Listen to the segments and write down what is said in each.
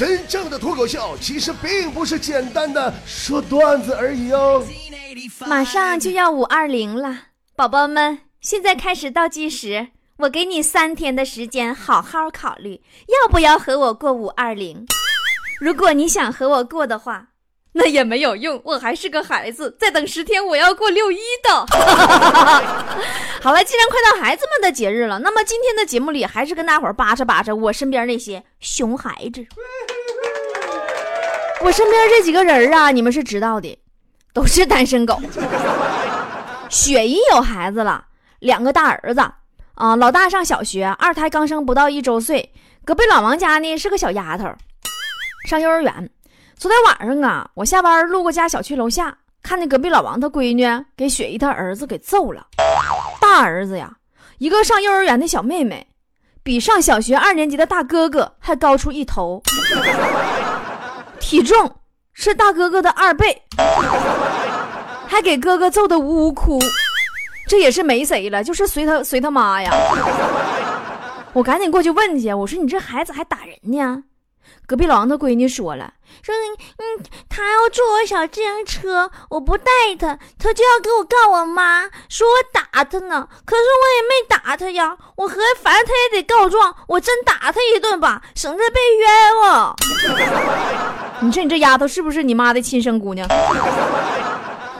真正的脱口秀其实并不是简单的说段子而已哦。马上就要五二零了，宝宝们，现在开始倒计时，我给你三天的时间，好好考虑要不要和我过五二零。如果你想和我过的话，那也没有用，我还是个孩子。再等十天，我要过六一的。好了，既然快到孩子们的节日了，那么今天的节目里还是跟大伙儿扒扯扒扯我身边那些熊孩子。我身边这几个人啊，你们是知道的，都是单身狗。雪姨有孩子了，两个大儿子啊，老大上小学，二胎刚生不到一周岁。隔壁老王家呢是个小丫头，上幼儿园。昨天晚上啊，我下班路过家小区楼下，看见隔壁老王他闺女给雪姨他儿子给揍了。大儿子呀，一个上幼儿园的小妹妹，比上小学二年级的大哥哥还高出一头，体重是大哥哥的二倍，还给哥哥揍得呜呜哭。这也是没谁了，就是随他随他妈呀。我赶紧过去问去，我说你这孩子还打人呢？隔壁老王他闺女说了，说嗯，他要坐我小自行车，我不带他，他就要给我告我妈，说我打他呢。可是我也没打他呀，我合计反正他也得告状，我真打他一顿吧，省得被冤枉。你说你这丫头是不是你妈的亲生姑娘？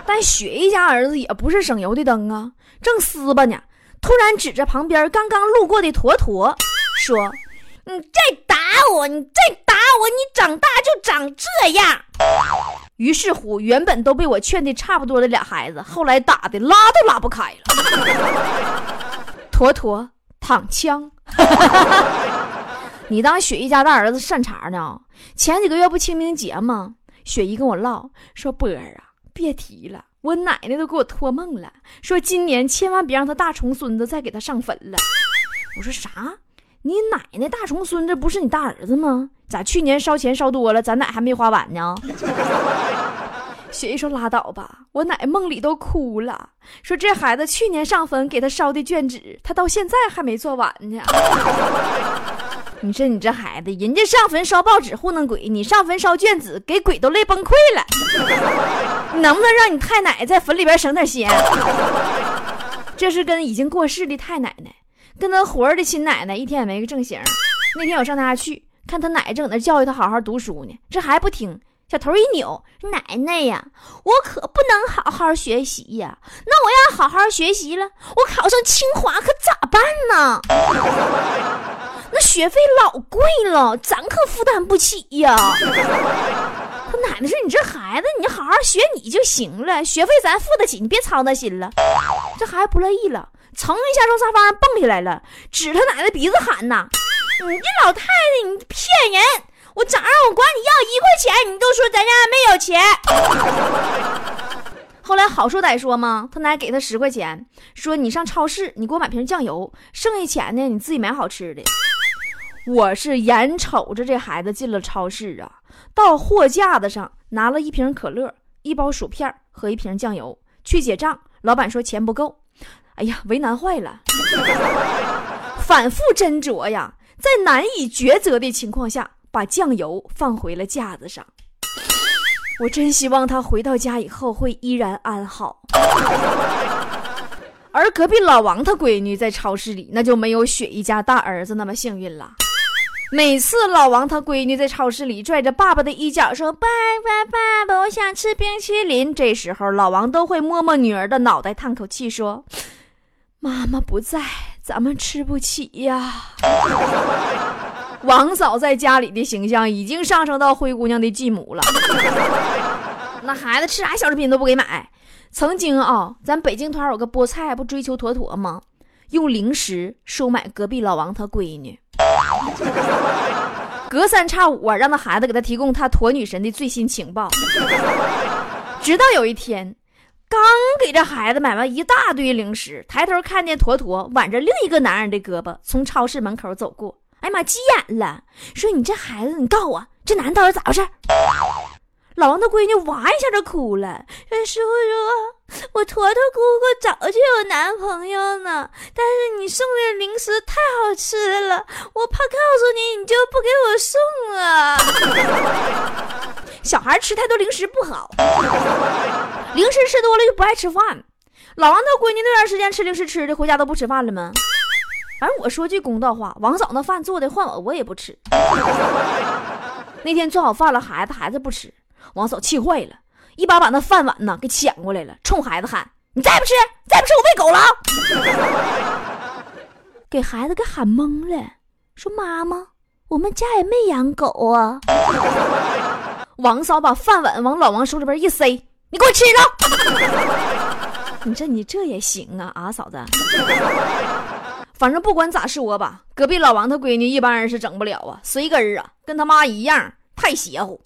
但雪一家儿子也不是省油的灯啊，正撕巴呢，突然指着旁边刚刚路过的坨坨说：“你再打我，你再打。”我你长大就长这样。于是乎，原本都被我劝的差不多的俩孩子，后来打的拉都拉不开了。坨坨躺枪，你当雪姨家大儿子善茬呢？前几个月不清明节吗？雪姨跟我唠说波儿啊，别提了，我奶奶都给我托梦了，说今年千万别让他大重孙子再给他上坟了。我说啥？你奶奶大重孙子不是你大儿子吗？咋去年烧钱烧多了，咱奶还没花完呢？雪姨说拉倒吧，我奶梦里都哭了，说这孩子去年上坟给他烧的卷纸，他到现在还没做完呢。你说你这孩子，人家上坟烧报纸糊弄鬼，你上坟烧卷子，给鬼都累崩溃了。你能不能让你太奶在坟里边省点心？这是跟已经过世的太奶奶，跟他活着的亲奶奶一天也没个正形。那天我上他家去。看他奶正在那教育他好好读书呢，这还不听，小头一扭，奶奶呀，我可不能好好学习呀！那我要好好学习了，我考上清华可咋办呢？那学费老贵了，咱可负担不起呀！他奶奶说：“你这孩子，你好好学你就行了，学费咱付得起，你别操那心了。”这孩子不乐意了，噌一下从沙发上蹦起来了，指他奶奶鼻子喊呐。你这老太太，你骗人！我早上我管你要一块钱，你都说咱家没有钱。后来好说歹说嘛，他奶给他十块钱，说你上超市，你给我买瓶酱油，剩下钱呢你自己买好吃的。我是眼瞅着这孩子进了超市啊，到货架子上拿了一瓶可乐、一包薯片和一瓶酱油去结账，老板说钱不够，哎呀，为难坏了，反复斟酌呀。在难以抉择的情况下，把酱油放回了架子上。我真希望他回到家以后会依然安好。而隔壁老王他闺女在超市里，那就没有雪一家大儿子那么幸运了。每次老王他闺女在超市里拽着爸爸的衣角说：“爸爸，爸爸，我想吃冰淇淋。”这时候老王都会摸摸女儿的脑袋，叹口气说：“妈妈不在。”咱们吃不起呀！王嫂在家里的形象已经上升到灰姑娘的继母了。那孩子吃啥小食品都不给买。曾经啊，咱北京团有个菠菜不追求妥妥吗？用零食收买隔壁老王他闺女，隔三差五啊，让那孩子给他提供他驼女神的最新情报。直到有一天。刚给这孩子买完一大堆零食，抬头看见坨坨挽着另一个男人的胳膊从超市门口走过，哎呀妈，急眼了，说你这孩子，你告诉我这男的到底咋回事？老王的闺女哇一下就哭了，说叔叔，我坨坨姑姑早就有男朋友呢，但是你送的零食太好吃了，我怕告诉你，你就不给我送了。小孩吃太多零食不好，零食吃多了就不爱吃饭。老王他闺女那段时间吃零食吃的，回家都不吃饭了吗？反正我说句公道话，王嫂那饭做的换我我也不吃。那天做好饭了，孩子孩子不吃，王嫂气坏了，一把把那饭碗呢给抢过来了，冲孩子喊：“你再不吃，再不吃我喂狗了！” 给孩子给喊懵了，说：“妈妈，我们家也没养狗啊。”王嫂把饭碗往老王手里边一塞：“你给我吃了！” 你这你这也行啊啊，嫂子。反正不管咋说吧，隔壁老王他闺女一般人是整不了啊，随根儿啊，跟他妈一样，太邪乎。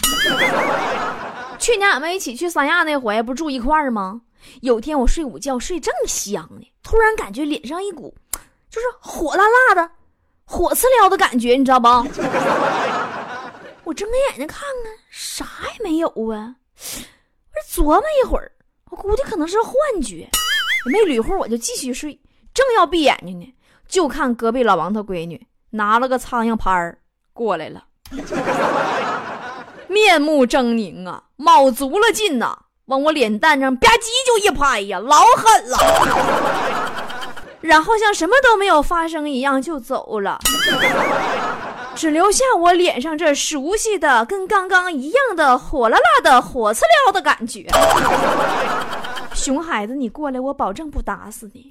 去年俺们一起去三亚那回，不住一块儿吗？有天我睡午觉睡正香呢，突然感觉脸上一股就是火辣辣的、火刺撩的感觉，你知道不？我睁开眼睛看看，啥也没有啊。琢磨一会儿，我估计可能是幻觉，没捋会我就继续睡，正要闭眼睛呢。就看隔壁老王他闺女拿了个苍蝇拍儿过来了，面目狰狞啊，卯足了劲呐，往我脸蛋上吧唧就一拍呀，老狠了。然后像什么都没有发生一样就走了，只留下我脸上这熟悉的跟刚刚一样的火辣辣的火刺撩的感觉。熊孩子，你过来，我保证不打死你。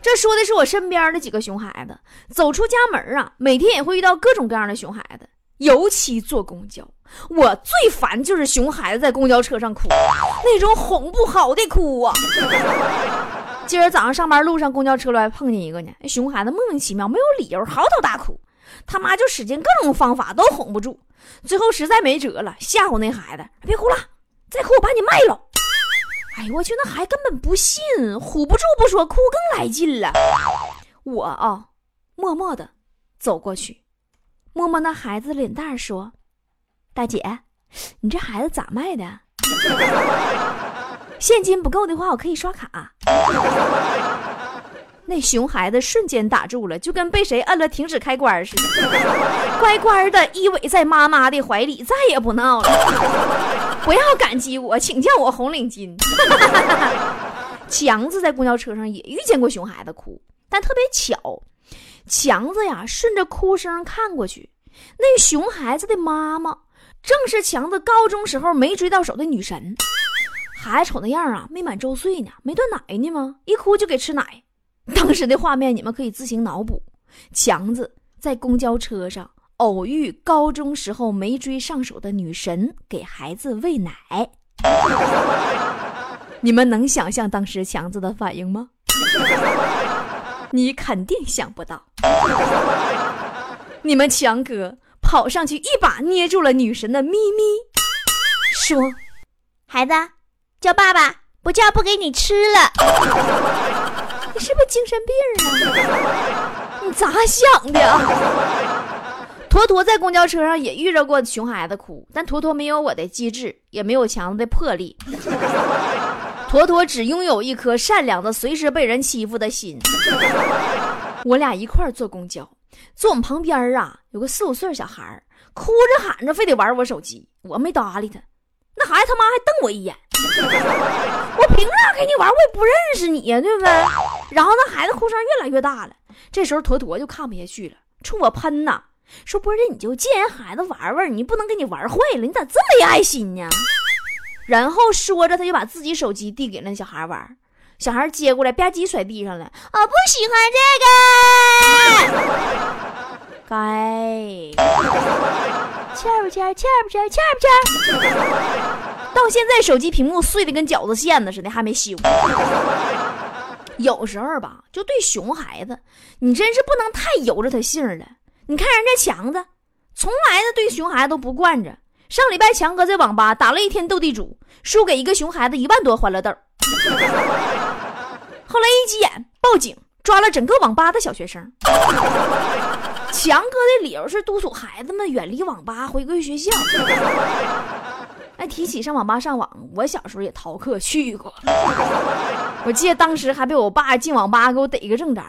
这说的是我身边的几个熊孩子，走出家门啊，每天也会遇到各种各样的熊孩子，尤其坐公交，我最烦就是熊孩子在公交车上哭，那种哄不好的哭啊。今儿早上上班路上，公交车里还碰见一个呢，熊孩子莫名其妙没有理由嚎啕大哭，他妈就使劲各种方法都哄不住，最后实在没辙了，吓唬那孩子，别哭了，再哭我把你卖了。哎呦我去，那孩子根本不信，唬不住不说，哭更来劲了。我啊，默默的走过去，摸摸那孩子脸蛋说：“大姐，你这孩子咋卖的？现金不够的话，我可以刷卡。”那熊孩子瞬间打住了，就跟被谁摁了停止开关似的，乖乖的依偎在妈妈的怀里，再也不闹了。不要感激我，请叫我红领巾。强子在公交车上也遇见过熊孩子哭，但特别巧，强子呀顺着哭声看过去，那熊孩子的妈妈正是强子高中时候没追到手的女神。孩子瞅那样啊，没满周岁呢，没断奶呢吗？一哭就给吃奶。当时的画面你们可以自行脑补：强子在公交车上偶遇高中时候没追上手的女神，给孩子喂奶。你们能想象当时强子的反应吗？你肯定想不到。你们强哥跑上去一把捏住了女神的咪咪，说：“孩子，叫爸爸，不叫不给你吃了。”你是不是精神病啊？你咋想的？坨坨在公交车上也遇着过熊孩子哭，但坨坨没有我的机智，也没有强子的魄力。坨坨只拥有一颗善良的、随时被人欺负的心。我俩一块坐公交，坐我们旁边啊，有个四五岁小孩哭着喊着非得玩我手机，我没搭理他。那孩子他妈还瞪我一眼，我凭啥跟你玩？我也不认识你呀，对不对？然后那孩子哭声越来越大了，这时候坨坨就看不下去了，冲我喷呐，说波儿你就借人孩子玩玩，你不能给你玩坏了，你咋这么没爱心呢？然后说着他就把自己手机递给那小孩玩，小孩接过来吧唧甩地上了，我不喜欢这个，该。欠不欠？欠不欠？欠不欠？到现在手机屏幕碎的跟饺子馅子似的，还没修。有时候吧，就对熊孩子，你真是不能太由着他性了。你看人家强子，从来的对熊孩子都不惯着。上礼拜强哥在网吧打了一天斗地主，输给一个熊孩子一万多欢乐豆。后来一急眼报警，抓了整个网吧的小学生。强哥的理由是督促孩子们远离网吧，回归学校。哎，提起上网吧上网，我小时候也逃课去过。我记得当时还被我爸进网吧给我逮个正着。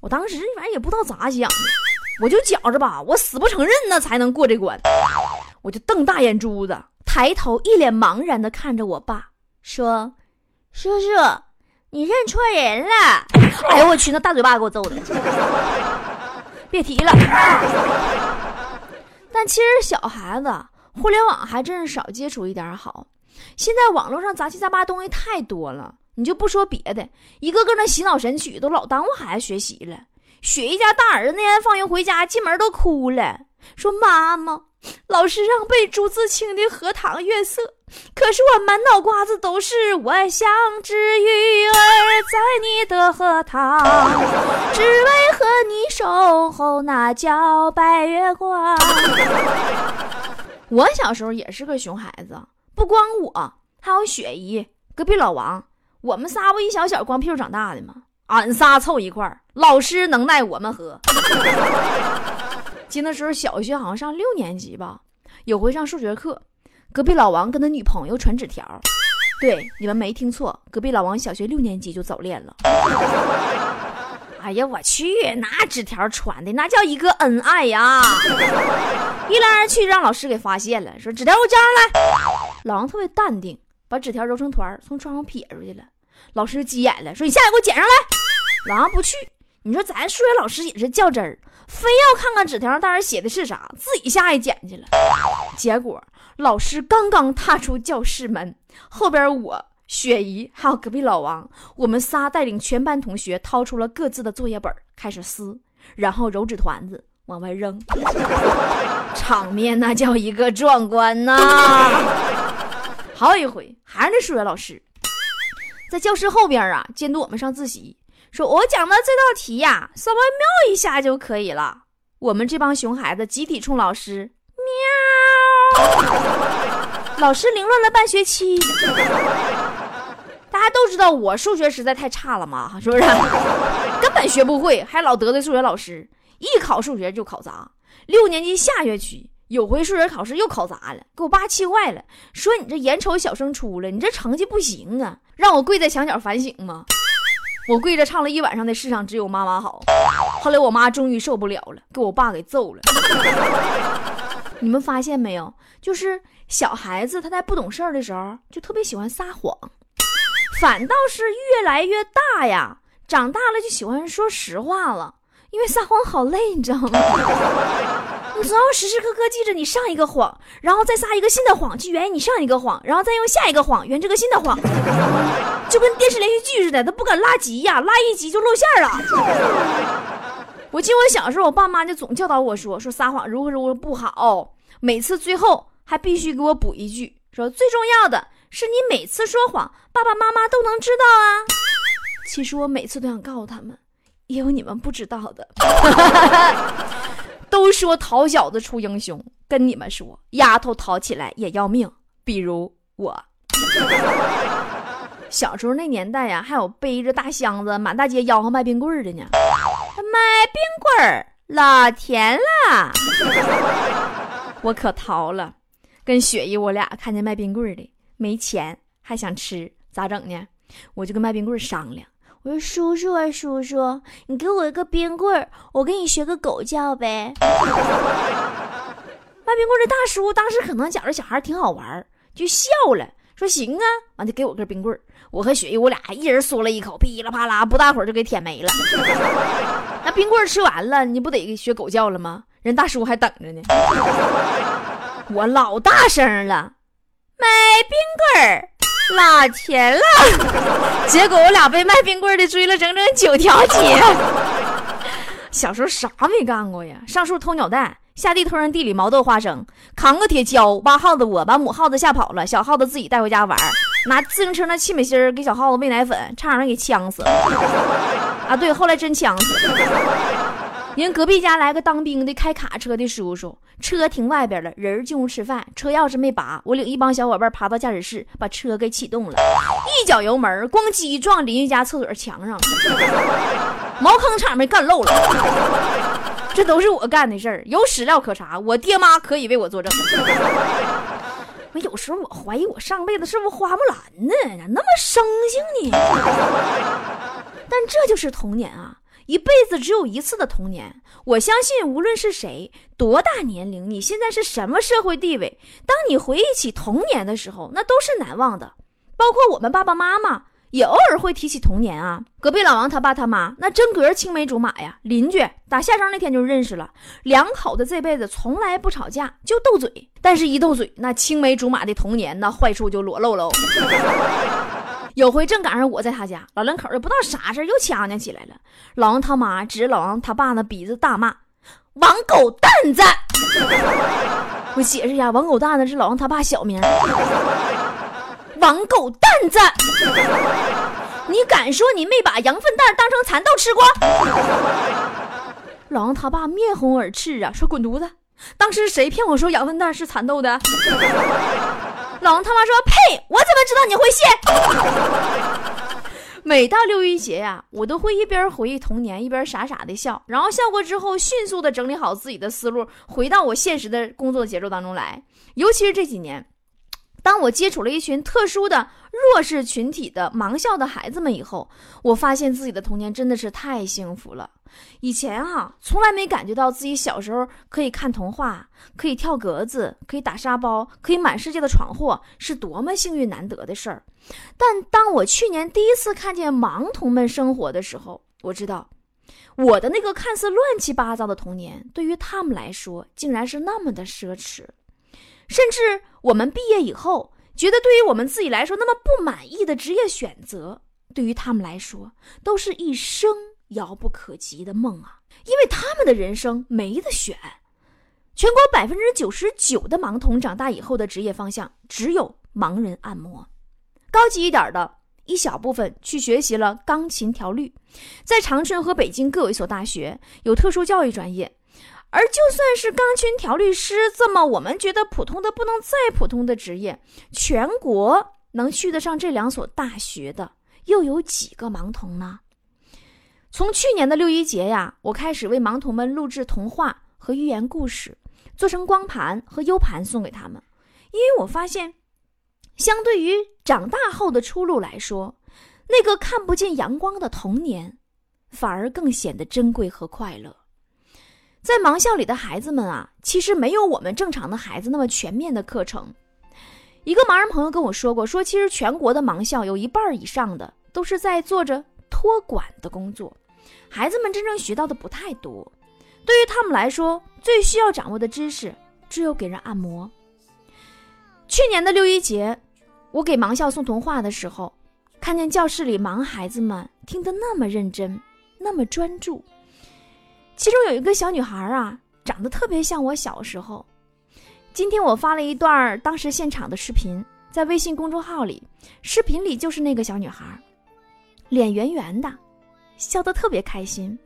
我当时反正也不知道咋想的，我就觉着吧，我死不承认那才能过这关。我就瞪大眼珠子，抬头一脸茫然的看着我爸，说：“叔叔，你认错人了。”哎呦我去，那大嘴巴给我揍的，别提了。但其实小孩子互联网还真是少接触一点好。现在网络上杂七杂八东西太多了，你就不说别的，一个个那洗脑神曲都老耽误孩子学习了。雪姨家大儿子那天放学回家，进门都哭了，说：“妈妈，老师让背朱自清的《荷塘月色》，可是我满脑瓜子都是我像只鱼儿在你的荷塘，只为和你守候那皎白月光。”我小时候也是个熊孩子。不光我，还有雪姨、隔壁老王，我们仨不一小小光屁股长大的吗？俺仨凑一块儿，老师能耐我们何？记那时候小学好像上六年级吧，有回上数学课，隔壁老王跟他女朋友传纸条。对，你们没听错，隔壁老王小学六年级就早恋了。哎呀，我去，那纸条传的那叫一个恩爱呀！一来二去让老师给发现了，说纸条给我交上来。老王特别淡定，把纸条揉成团，从窗户撇出去了。老师急眼了，说：“你下来给我捡上来。”老王不去。你说咱数学老师也是较真儿，非要看看纸条上到底写的是啥，自己下去捡去了。结果老师刚刚踏出教室门，后边我、雪姨还有隔壁老王，我们仨带领全班同学掏出了各自的作业本，开始撕，然后揉纸团子往外扔，场面那叫一个壮观呐！好一回，还是那数学老师，在教室后边啊监督我们上自习，说我讲的这道题呀，稍微瞄一下就可以了。我们这帮熊孩子集体冲老师喵，老师凌乱了半学期。大家都知道我数学实在太差了嘛，是不是？根本学不会，还老得罪数学老师，一考数学就考砸。六年级下学期。有回数学考试又考砸了，给我爸气坏了，说你这眼瞅小升初了，你这成绩不行啊，让我跪在墙角反省吗？我跪着唱了一晚上的《世上只有妈妈好》，后来我妈终于受不了了，给我爸给揍了。你们发现没有？就是小孩子他在不懂事儿的时候就特别喜欢撒谎，反倒是越来越大呀，长大了就喜欢说实话了，因为撒谎好累，你知道吗？你总要时时刻刻记着你上一个谎，然后再撒一个新的谎去圆你上一个谎，然后再用下一个谎圆这个新的谎，就跟电视连续剧似的，他不敢拉集呀，拉一集就露馅了。我记得我小时候，我爸妈就总教导我说，说撒谎如何如何不好，每次最后还必须给我补一句，说最重要的是你每次说谎，爸爸妈妈都能知道啊。其实我每次都想告诉他们，也有你们不知道的。都说淘小子出英雄，跟你们说，丫头淘起来也要命。比如我，小时候那年代呀，还有背着大箱子满大街吆喝卖冰棍的呢。卖冰棍儿老甜了，我可淘了。跟雪姨我俩看见卖冰棍的没钱还想吃，咋整呢？我就跟卖冰棍商量。我说：“叔叔啊，叔叔，你给我一个冰棍儿，我给你学个狗叫呗。”卖冰棍的大叔当时可能觉着小孩挺好玩，就笑了，说：“行啊。”完就给我根冰棍儿。我和雪姨我俩一人嗦了一口，噼里啪啦，不大会儿就给舔没了。那冰棍儿吃完了，你不得学狗叫了吗？人大叔还等着呢。我老大声了，买冰棍儿。老甜了，结果我俩被卖冰棍的追了整整九条街。小时候啥没干过呀？上树偷鸟蛋，下地偷人地里毛豆花生，扛个铁锹挖耗子窝，把母耗子吓跑了，小耗子自己带回家玩，拿自行车那气美心给小耗子喂奶粉，差点给呛死了。啊，对，后来真呛死了。人隔壁家来个当兵的开卡车的叔叔，车停外边了，人进屋吃饭，车钥匙没拔，我领一帮小伙伴爬到驾驶室，把车给启动了，一脚油门，咣叽撞邻居家厕所墙上了，茅坑场没干漏了，这都是我干的事儿，有史料可查，我爹妈可以为我作证。我有时候我怀疑我上辈子是不是花木兰呢？咋那么生性呢？但这就是童年啊。一辈子只有一次的童年。我相信，无论是谁，多大年龄，你现在是什么社会地位，当你回忆起童年的时候，那都是难忘的。包括我们爸爸妈妈也偶尔会提起童年啊。隔壁老王他爸他妈那真格青梅竹马呀，邻居打下生那天就认识了。两口子这辈子从来不吵架，就斗嘴。但是，一斗嘴，那青梅竹马的童年那坏处就裸露喽。有回正赶上我在他家，老两口也不知道啥事又呛呛起来了。老王他妈指着老王他爸那鼻子大骂：“王狗蛋子！” 我解释一下，王狗蛋子是老王他爸小名。王狗蛋子，你敢说你没把羊粪蛋当成蚕豆吃过？老王他爸面红耳赤啊，说滚犊子！当时谁骗我说羊粪蛋是蚕豆的？老王他妈说：“呸！我怎么知道你会谢？” 每到六一节呀，我都会一边回忆童年，一边傻傻的笑。然后笑过之后，迅速的整理好自己的思路，回到我现实的工作节奏当中来。尤其是这几年，当我接触了一群特殊的弱势群体的盲校的孩子们以后，我发现自己的童年真的是太幸福了。以前哈，从来没感觉到自己小时候可以看童话，可以跳格子，可以打沙包，可以满世界的闯祸，是多么幸运难得的事儿。但当我去年第一次看见盲童们生活的时候，我知道，我的那个看似乱七八糟的童年，对于他们来说，竟然是那么的奢侈。甚至我们毕业以后，觉得对于我们自己来说那么不满意的职业选择，对于他们来说，都是一生。遥不可及的梦啊！因为他们的人生没得选。全国百分之九十九的盲童长大以后的职业方向只有盲人按摩。高级一点的一小部分去学习了钢琴调律，在长春和北京各有一所大学有特殊教育专业。而就算是钢琴调律师这么我们觉得普通的不能再普通的职业，全国能去得上这两所大学的又有几个盲童呢？从去年的六一节呀，我开始为盲童们录制童话和寓言故事，做成光盘和 U 盘送给他们。因为我发现，相对于长大后的出路来说，那个看不见阳光的童年，反而更显得珍贵和快乐。在盲校里的孩子们啊，其实没有我们正常的孩子那么全面的课程。一个盲人朋友跟我说过，说其实全国的盲校有一半以上的都是在做着托管的工作。孩子们真正学到的不太多，对于他们来说，最需要掌握的知识只有给人按摩。去年的六一节，我给盲校送童话的时候，看见教室里盲孩子们听得那么认真，那么专注。其中有一个小女孩啊，长得特别像我小时候。今天我发了一段当时现场的视频，在微信公众号里，视频里就是那个小女孩，脸圆圆的。笑得特别开心，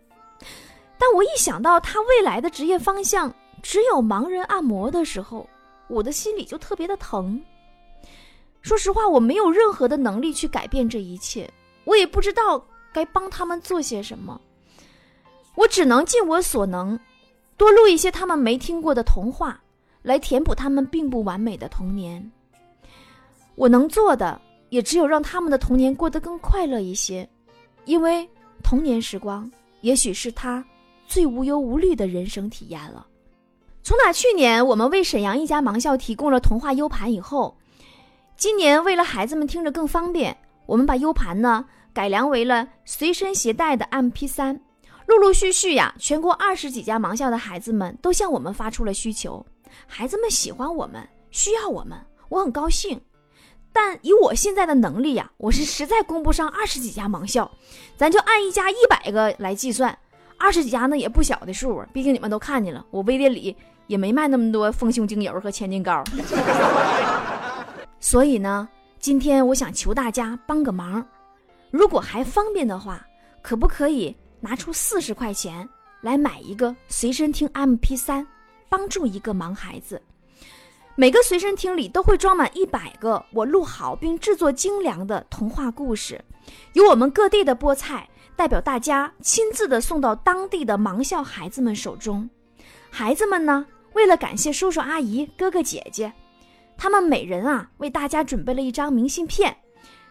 但我一想到他未来的职业方向只有盲人按摩的时候，我的心里就特别的疼。说实话，我没有任何的能力去改变这一切，我也不知道该帮他们做些什么。我只能尽我所能，多录一些他们没听过的童话，来填补他们并不完美的童年。我能做的也只有让他们的童年过得更快乐一些，因为。童年时光，也许是他最无忧无虑的人生体验了。从打去年我们为沈阳一家盲校提供了童话 U 盘以后，今年为了孩子们听着更方便，我们把 U 盘呢改良为了随身携带的 MP3。陆陆续续呀，全国二十几家盲校的孩子们都向我们发出了需求，孩子们喜欢我们，需要我们，我很高兴。但以我现在的能力呀，我是实在供不上二十几家盲校，咱就按一家一百个来计算，二十几家那也不小的数啊。毕竟你们都看见了，我微店里也没卖那么多丰胸精油和千金膏。所以呢，今天我想求大家帮个忙，如果还方便的话，可不可以拿出四十块钱来买一个随身听 MP3，帮助一个盲孩子？每个随身听里都会装满一百个我录好并制作精良的童话故事，由我们各地的菠菜代表大家亲自的送到当地的盲校孩子们手中。孩子们呢，为了感谢叔叔阿姨、哥哥姐姐，他们每人啊为大家准备了一张明信片，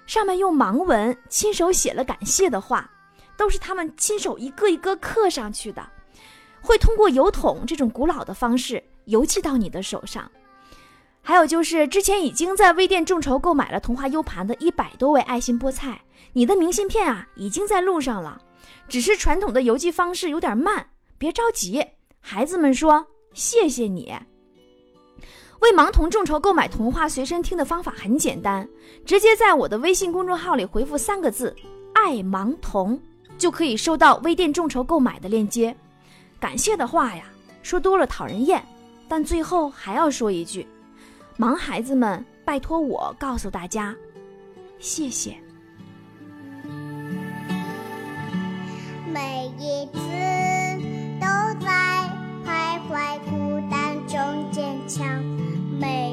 上面用盲文亲手写了感谢的话，都是他们亲手一个一个刻上去的，会通过邮筒这种古老的方式邮寄到你的手上。还有就是之前已经在微店众筹购买了童话 U 盘的一百多位爱心菠菜，你的明信片啊已经在路上了，只是传统的邮寄方式有点慢，别着急。孩子们说谢谢你。为盲童众筹购买童话随身听的方法很简单，直接在我的微信公众号里回复三个字“爱盲童”，就可以收到微店众筹购买的链接。感谢的话呀，说多了讨人厌，但最后还要说一句：盲孩子们，拜托我告诉大家，谢谢。每一次都在徘徊孤单中坚强。每